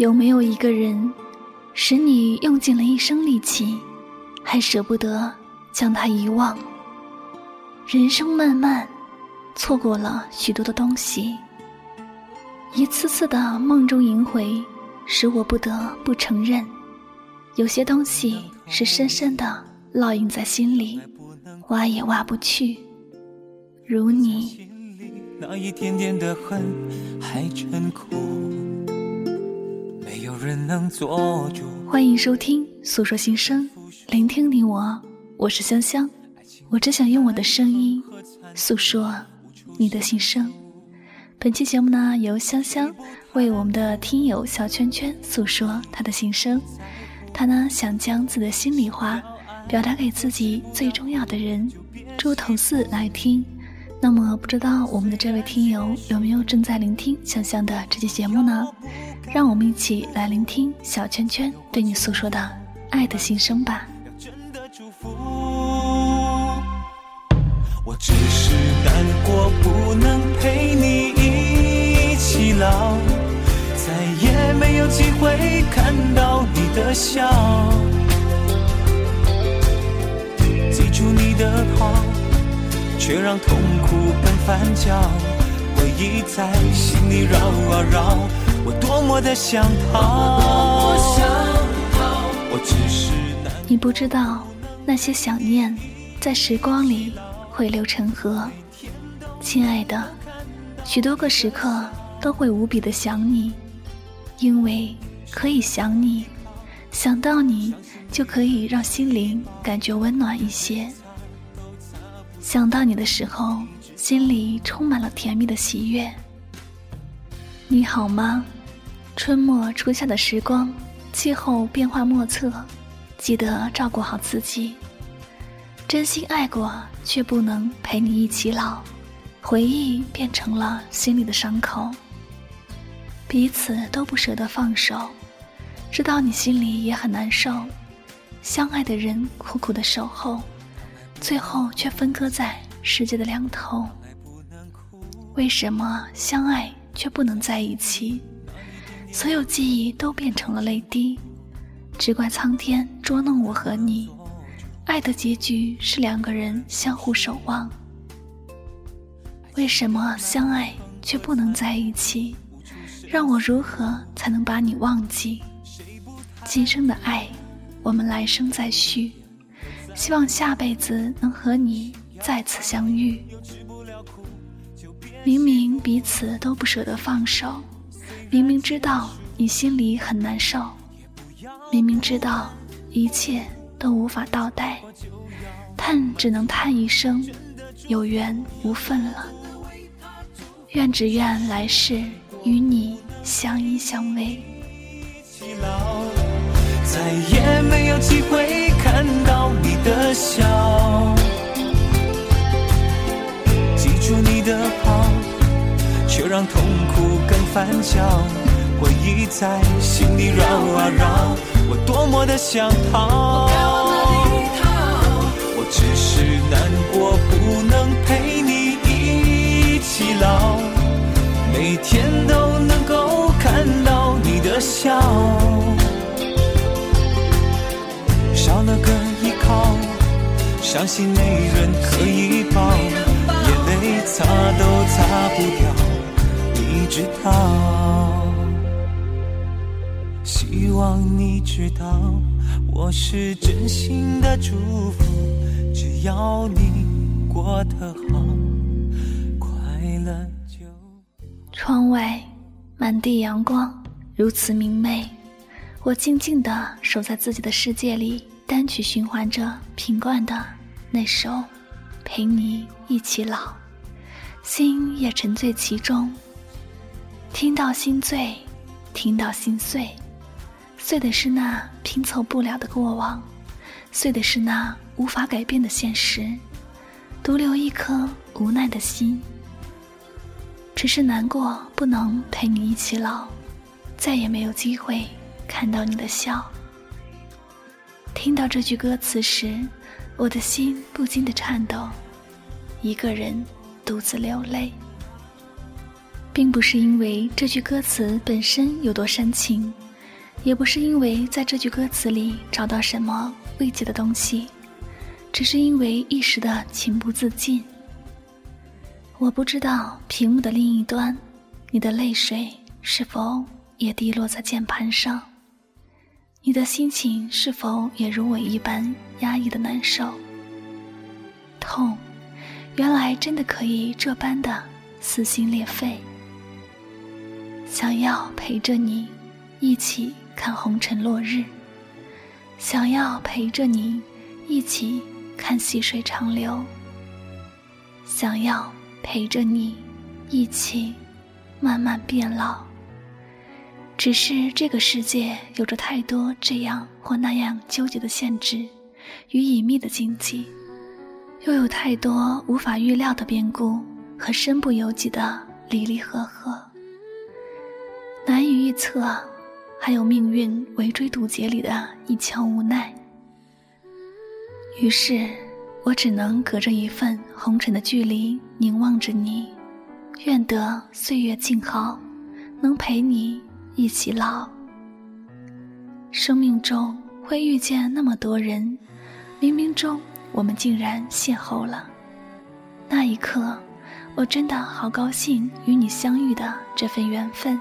有没有一个人，使你用尽了一生力气，还舍不得将他遗忘？人生漫漫，错过了许多的东西，一次次的梦中萦回，使我不得不承认，有些东西是深深的烙印在心里，挖也挖不去。如你，那一点点的恨还真苦。人能做主。欢迎收听《诉说心声》，聆听你我，我是香香。我只想用我的声音诉说你的心声。本期节目呢，由香香为我们的听友小圈圈诉说他的心声。他呢，想将自己的心里话表达给自己最重要的人猪头四来听。那么，不知道我们的这位听友有没有正在聆听香香的这期节目呢？让我们一起来聆听小圈圈对你诉说的爱的心声吧。我只是难过，不能陪你一起老，再也没有机会看到你的笑。记住你的好，却让痛苦更翻搅，回忆在心里绕啊绕。我多么的想逃，我只是你不知道，那些想念在时光里汇流成河。亲爱的，许多个时刻都会无比的想你，因为可以想你，想到你就可以让心灵感觉温暖一些。想到你的时候，心里充满了甜蜜的喜悦。你好吗？春末初夏的时光，气候变化莫测，记得照顾好自己。真心爱过，却不能陪你一起老，回忆变成了心里的伤口。彼此都不舍得放手，知道你心里也很难受。相爱的人苦苦的守候，最后却分割在世界的两头。为什么相爱？却不能在一起，所有记忆都变成了泪滴，只怪苍天捉弄我和你。爱的结局是两个人相互守望。为什么相爱却不能在一起？让我如何才能把你忘记？今生的爱，我们来生再续。希望下辈子能和你再次相遇。明明彼此都不舍得放手，明明知道你心里很难受，明明知道一切都无法倒带，叹只能叹一声有缘无分了。愿只愿来世与你相依相偎，再也没有机会看到你的笑。记住你的好，却让痛苦更翻搅。回忆在心里绕啊绕，我多么的想逃。我只是难过，不能陪你一起老，每天都能够看到你的笑。少了个依靠，伤心没人可以抱。擦都擦不掉，你知道。希望你知道，我是真心的祝福。只要你过得好，快乐就。窗外满地阳光，如此明媚。我静静地守在自己的世界里，单曲循环着品冠的那首《陪你一起老》。心也沉醉其中，听到心醉，听到心碎，碎的是那拼凑不了的过往，碎的是那无法改变的现实，独留一颗无奈的心。只是难过，不能陪你一起老，再也没有机会看到你的笑。听到这句歌词时，我的心不禁的颤抖，一个人。独自流泪，并不是因为这句歌词本身有多煽情，也不是因为在这句歌词里找到什么慰藉的东西，只是因为一时的情不自禁。我不知道屏幕的另一端，你的泪水是否也滴落在键盘上？你的心情是否也如我一般压抑的难受？痛，原来真的可以这般的撕心裂肺。想要陪着你一起看红尘落日，想要陪着你一起看细水长流，想要陪着你一起慢慢变老。只是这个世界有着太多这样或那样纠结的限制与隐秘的禁忌，又有太多无法预料的变故和身不由己的离离合合，难以预测，还有命运围追堵截里的一腔无奈。于是，我只能隔着一份红尘的距离凝望着你，愿得岁月静好，能陪你。一起老。生命中会遇见那么多人，冥冥中我们竟然邂逅了。那一刻，我真的好高兴与你相遇的这份缘分。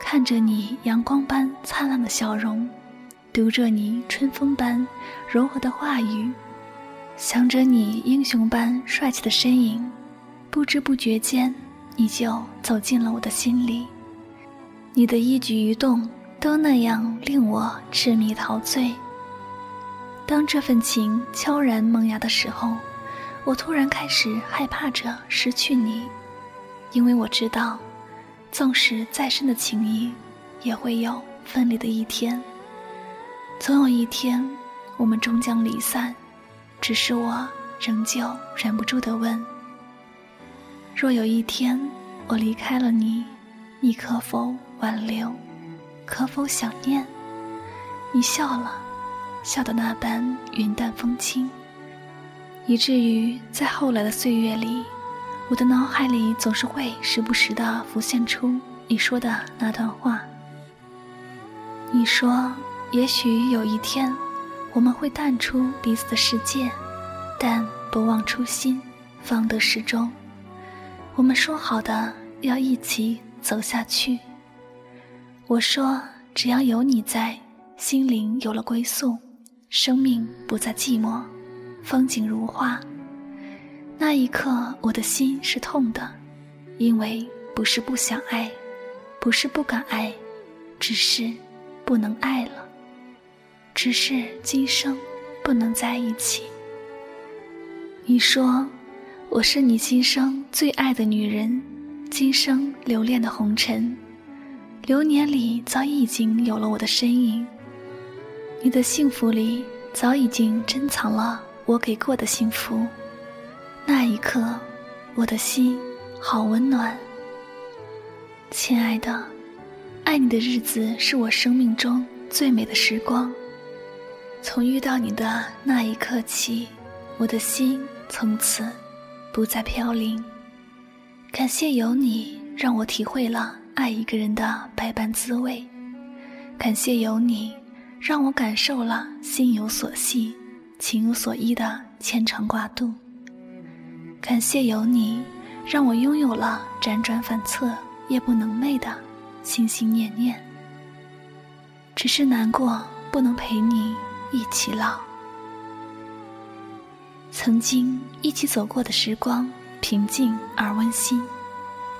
看着你阳光般灿烂的笑容，读着你春风般柔和的话语，想着你英雄般帅气的身影，不知不觉间，你就走进了我的心里。你的一举一动都那样令我痴迷陶醉。当这份情悄然萌芽的时候，我突然开始害怕着失去你，因为我知道，纵使再深的情谊，也会有分离的一天。总有一天，我们终将离散。只是我仍旧忍不住的问：若有一天我离开了你，你可否？挽留，可否想念？你笑了，笑得那般云淡风轻，以至于在后来的岁月里，我的脑海里总是会时不时的浮现出你说的那段话。你说，也许有一天，我们会淡出彼此的世界，但不忘初心，方得始终。我们说好的要一起走下去。我说：“只要有你在，心灵有了归宿，生命不再寂寞，风景如画。”那一刻，我的心是痛的，因为不是不想爱，不是不敢爱，只是不能爱了，只是今生不能在一起。你说：“我是你今生最爱的女人，今生留恋的红尘。”流年里早已经有了我的身影，你的幸福里早已经珍藏了我给过的幸福。那一刻，我的心好温暖。亲爱的，爱你的日子是我生命中最美的时光。从遇到你的那一刻起，我的心从此不再飘零。感谢有你，让我体会了。爱一个人的百般滋味，感谢有你，让我感受了心有所系、情有所依的牵肠挂肚。感谢有你，让我拥有了辗转反侧、夜不能寐的心心念念。只是难过不能陪你一起老。曾经一起走过的时光，平静而温馨。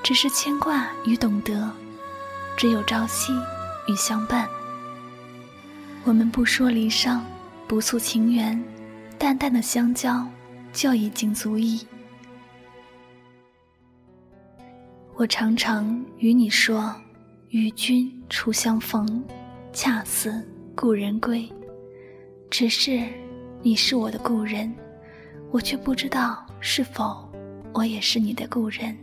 只是牵挂与懂得，只有朝夕与相伴。我们不说离殇，不诉情缘，淡淡的相交就已经足矣。我常常与你说：“与君初相逢，恰似故人归。”只是你是我的故人，我却不知道是否我也是你的故人。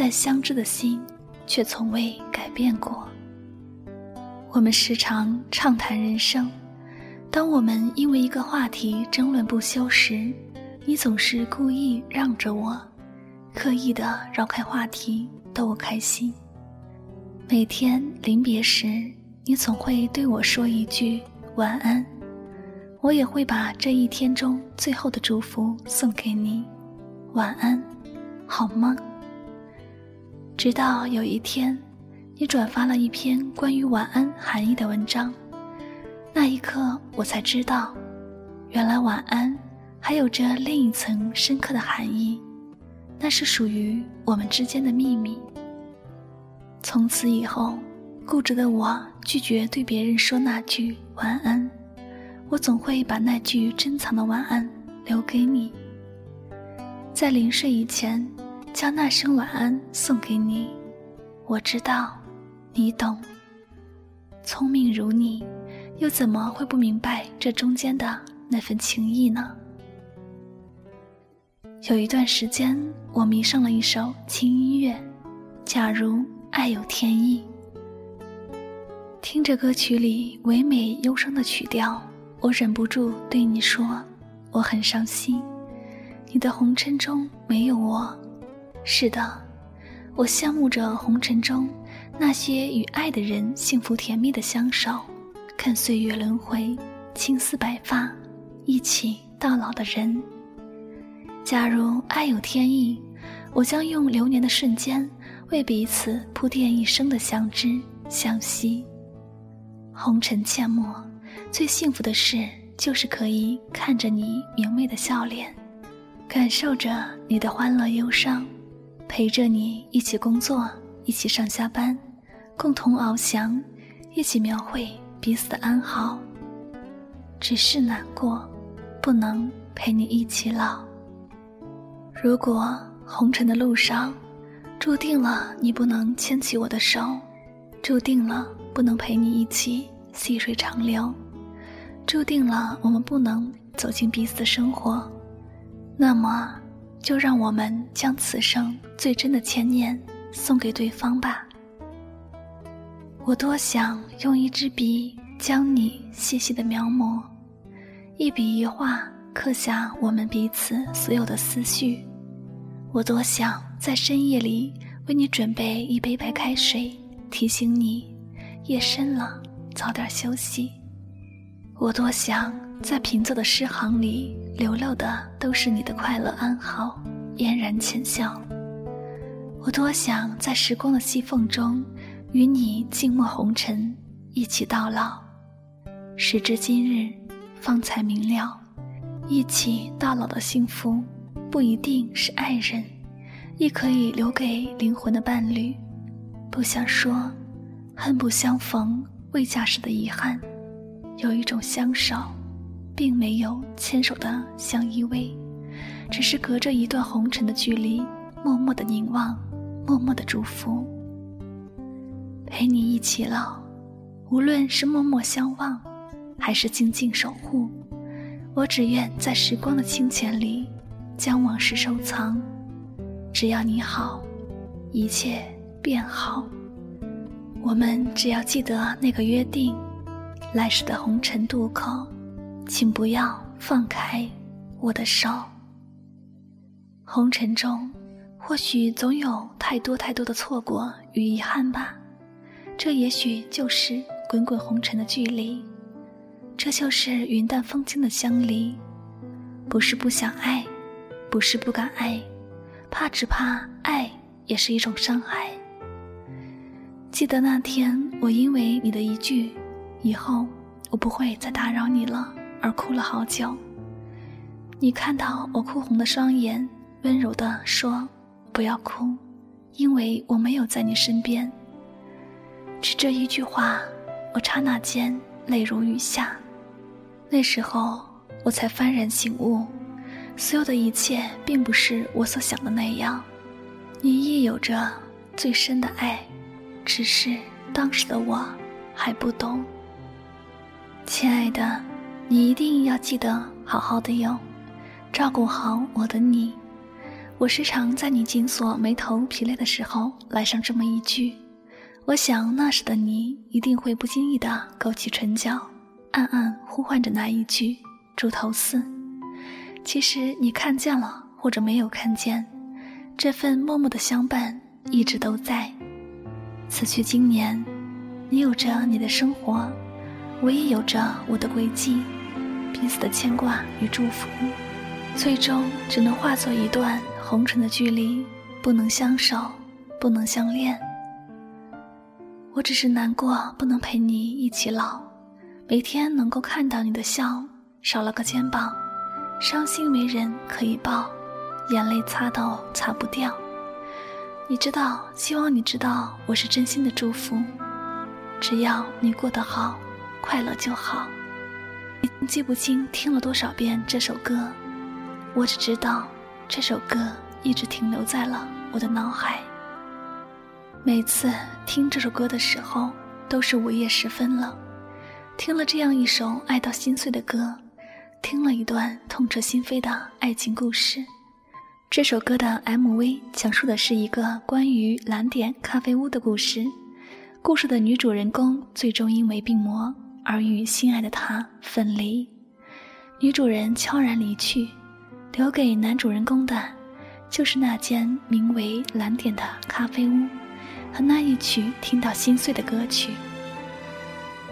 但相知的心，却从未改变过。我们时常畅谈人生，当我们因为一个话题争论不休时，你总是故意让着我，刻意的绕开话题，逗我开心。每天临别时，你总会对我说一句晚安，我也会把这一天中最后的祝福送给你。晚安，好梦。直到有一天，你转发了一篇关于晚安含义的文章，那一刻我才知道，原来晚安还有着另一层深刻的含义，那是属于我们之间的秘密。从此以后，固执的我拒绝对别人说那句晚安，我总会把那句珍藏的晚安留给你。在临睡以前，将那声晚安送给你。我知道，你懂。聪明如你，又怎么会不明白这中间的那份情谊呢？有一段时间，我迷上了一首轻音乐，《假如爱有天意》。听着歌曲里唯美忧伤的曲调，我忍不住对你说：“我很伤心。”你的红尘中没有我，是的，我羡慕着红尘中那些与爱的人幸福甜蜜的相守，看岁月轮回，青丝白发，一起到老的人。假如爱有天意，我将用流年的瞬间为彼此铺垫一生的相知相惜。红尘阡陌，最幸福的事就是可以看着你明媚的笑脸。感受着你的欢乐忧伤，陪着你一起工作，一起上下班，共同翱翔，一起描绘彼此的安好。只是难过，不能陪你一起老。如果红尘的路上，注定了你不能牵起我的手，注定了不能陪你一起细水长流，注定了我们不能走进彼此的生活。那么，就让我们将此生最真的牵念送给对方吧。我多想用一支笔将你细细的描摹，一笔一画刻下我们彼此所有的思绪。我多想在深夜里为你准备一杯白开水，提醒你夜深了，早点休息。我多想在平仄的诗行里流露的都是你的快乐安好，嫣然浅笑。我多想在时光的细缝中，与你静默红尘，一起到老。时至今日，方才明了，一起到老的幸福，不一定是爱人，亦可以留给灵魂的伴侣。不想说，恨不相逢未嫁时的遗憾。有一种相守，并没有牵手的相依偎，只是隔着一段红尘的距离，默默的凝望，默默的祝福。陪你一起老，无论是默默相望，还是静静守护，我只愿在时光的清浅里，将往事收藏。只要你好，一切便好。我们只要记得那个约定。来时的红尘渡口，请不要放开我的手。红尘中，或许总有太多太多的错过与遗憾吧。这也许就是滚滚红尘的距离，这就是云淡风轻的相离。不是不想爱，不是不敢爱，怕只怕爱也是一种伤害。记得那天，我因为你的一句。以后我不会再打扰你了，而哭了好久。你看到我哭红的双眼，温柔地说：“不要哭，因为我没有在你身边。”只这一句话，我刹那间泪如雨下。那时候我才幡然醒悟，所有的一切并不是我所想的那样。你亦有着最深的爱，只是当时的我还不懂。亲爱的，你一定要记得好好的哟，照顾好我的你。我时常在你紧锁眉头、疲累的时候来上这么一句，我想那时的你一定会不经意的勾起唇角，暗暗呼唤着那一句“猪头四”。其实你看见了或者没有看见，这份默默的相伴一直都在。此去经年，你有着你的生活，我也有着我的轨迹，彼此的牵挂与祝福，最终只能化作一段红尘的距离，不能相守，不能相恋。我只是难过，不能陪你一起老，每天能够看到你的笑，少了个肩膀，伤心没人可以抱，眼泪擦都擦不掉。你知道，希望你知道，我是真心的祝福。只要你过得好，快乐就好。记不清听了多少遍这首歌，我只知道这首歌一直停留在了我的脑海。每次听这首歌的时候，都是午夜时分了。听了这样一首爱到心碎的歌，听了一段痛彻心扉的爱情故事。这首歌的 MV 讲述的是一个关于蓝点咖啡屋的故事。故事的女主人公最终因为病魔而与心爱的他分离，女主人悄然离去，留给男主人公的，就是那间名为蓝点的咖啡屋和那一曲听到心碎的歌曲。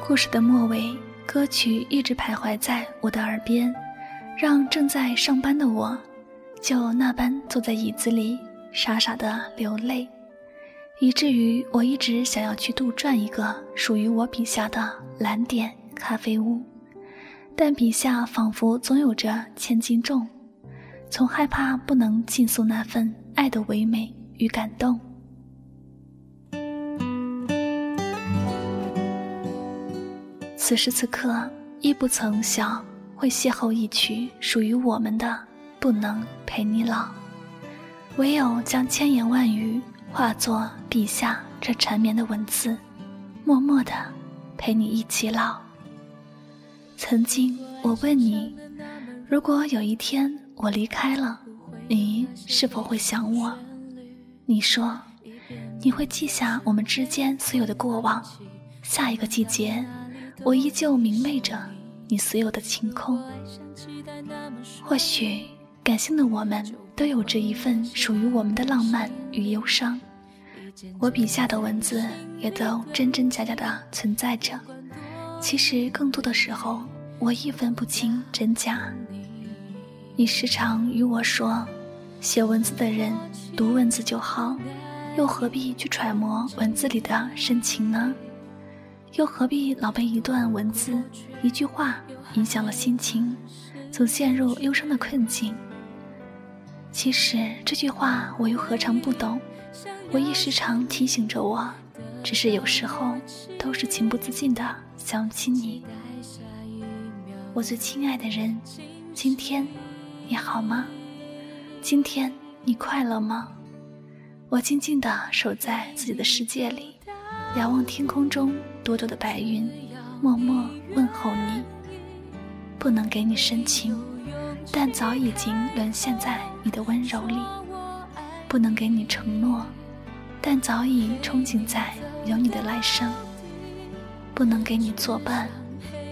故事的末尾，歌曲一直徘徊在我的耳边，让正在上班的我。就那般坐在椅子里，傻傻的流泪，以至于我一直想要去杜撰一个属于我笔下的蓝点咖啡屋，但笔下仿佛总有着千斤重，总害怕不能尽诉那份爱的唯美与感动。此时此刻，亦不曾想会邂逅一曲属于我们的。不能陪你老，唯有将千言万语化作笔下这缠绵的文字，默默的陪你一起老。曾经我问你，如果有一天我离开了，你是否会想我？你说，你会记下我们之间所有的过往。下一个季节，我依旧明媚着你所有的晴空。或许。感性的我们都有着一份属于我们的浪漫与忧伤，我笔下的文字也都真真假假的存在着。其实更多的时候，我亦分不清真假。你时常与我说，写文字的人读文字就好，又何必去揣摩文字里的深情呢？又何必老被一段文字、一句话影响了心情，总陷入忧伤的困境？其实这句话我又何尝不懂？我亦时常提醒着我，只是有时候都是情不自禁的想起你。我最亲爱的人，今天你好吗？今天你快乐吗？我静静地守在自己的世界里，遥望天空中朵朵的白云，默默问候你。不能给你深情。但早已经沦陷在你的温柔里，不能给你承诺，但早已憧憬在有你的来生。不能给你作伴，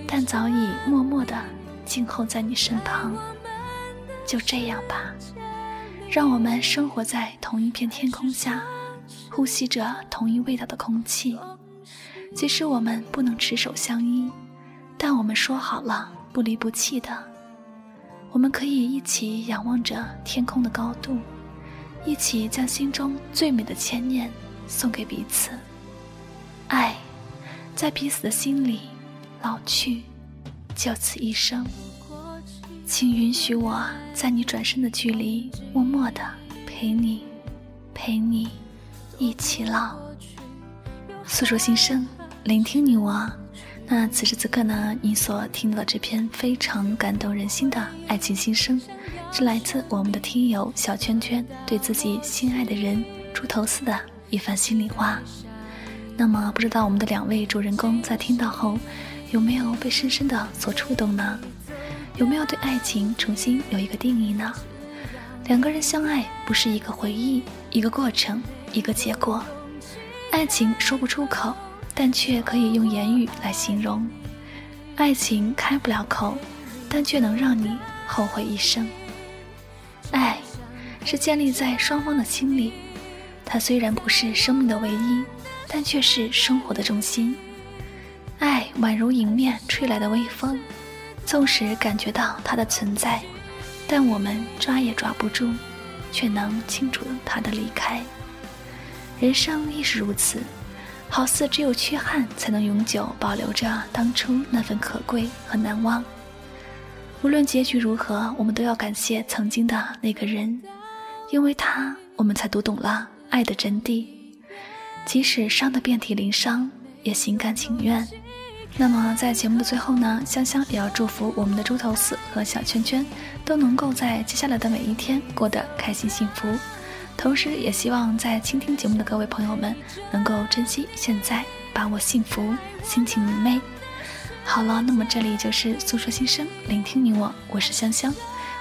但早已默默地静候在你身旁。就这样吧，让我们生活在同一片天空下，呼吸着同一味道的空气。即使我们不能执手相依，但我们说好了不离不弃的。我们可以一起仰望着天空的高度，一起将心中最美的牵念送给彼此。爱，在彼此的心里老去，就此一生。请允许我在你转身的距离，默默的陪你，陪你一起老。诉说心声，聆听你我。那此时此刻呢，你所听到的这篇非常感动人心的爱情心声，是来自我们的听友小圈圈对自己心爱的人猪头似的一番心里话。那么，不知道我们的两位主人公在听到后，有没有被深深的所触动呢？有没有对爱情重新有一个定义呢？两个人相爱不是一个回忆，一个过程，一个结果，爱情说不出口。但却可以用言语来形容，爱情开不了口，但却能让你后悔一生。爱，是建立在双方的心里，它虽然不是生命的唯一，但却是生活的重心。爱宛如迎面吹来的微风，纵使感觉到它的存在，但我们抓也抓不住，却能清楚它的离开。人生亦是如此，好似只有缺憾才能永久保留着当初那份可贵和难忘。无论结局如何，我们都要感谢曾经的那个人，因为他，我们才读懂了爱的真谛。即使伤得遍体鳞伤，也心甘情愿。那么，在节目的最后呢，香香也要祝福我们的猪头四和小圈圈都能够在接下来的每一天过得开心幸福。同时，也希望在倾听节目的各位朋友们能够珍惜现在，把握幸福，心情明媚。好了，那么这里就是诉说心声，聆听你我，我是香香，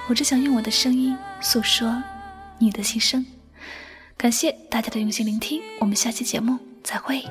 我只想用我的声音诉说你的心声。感谢大家的用心聆听，我们下期节目再会。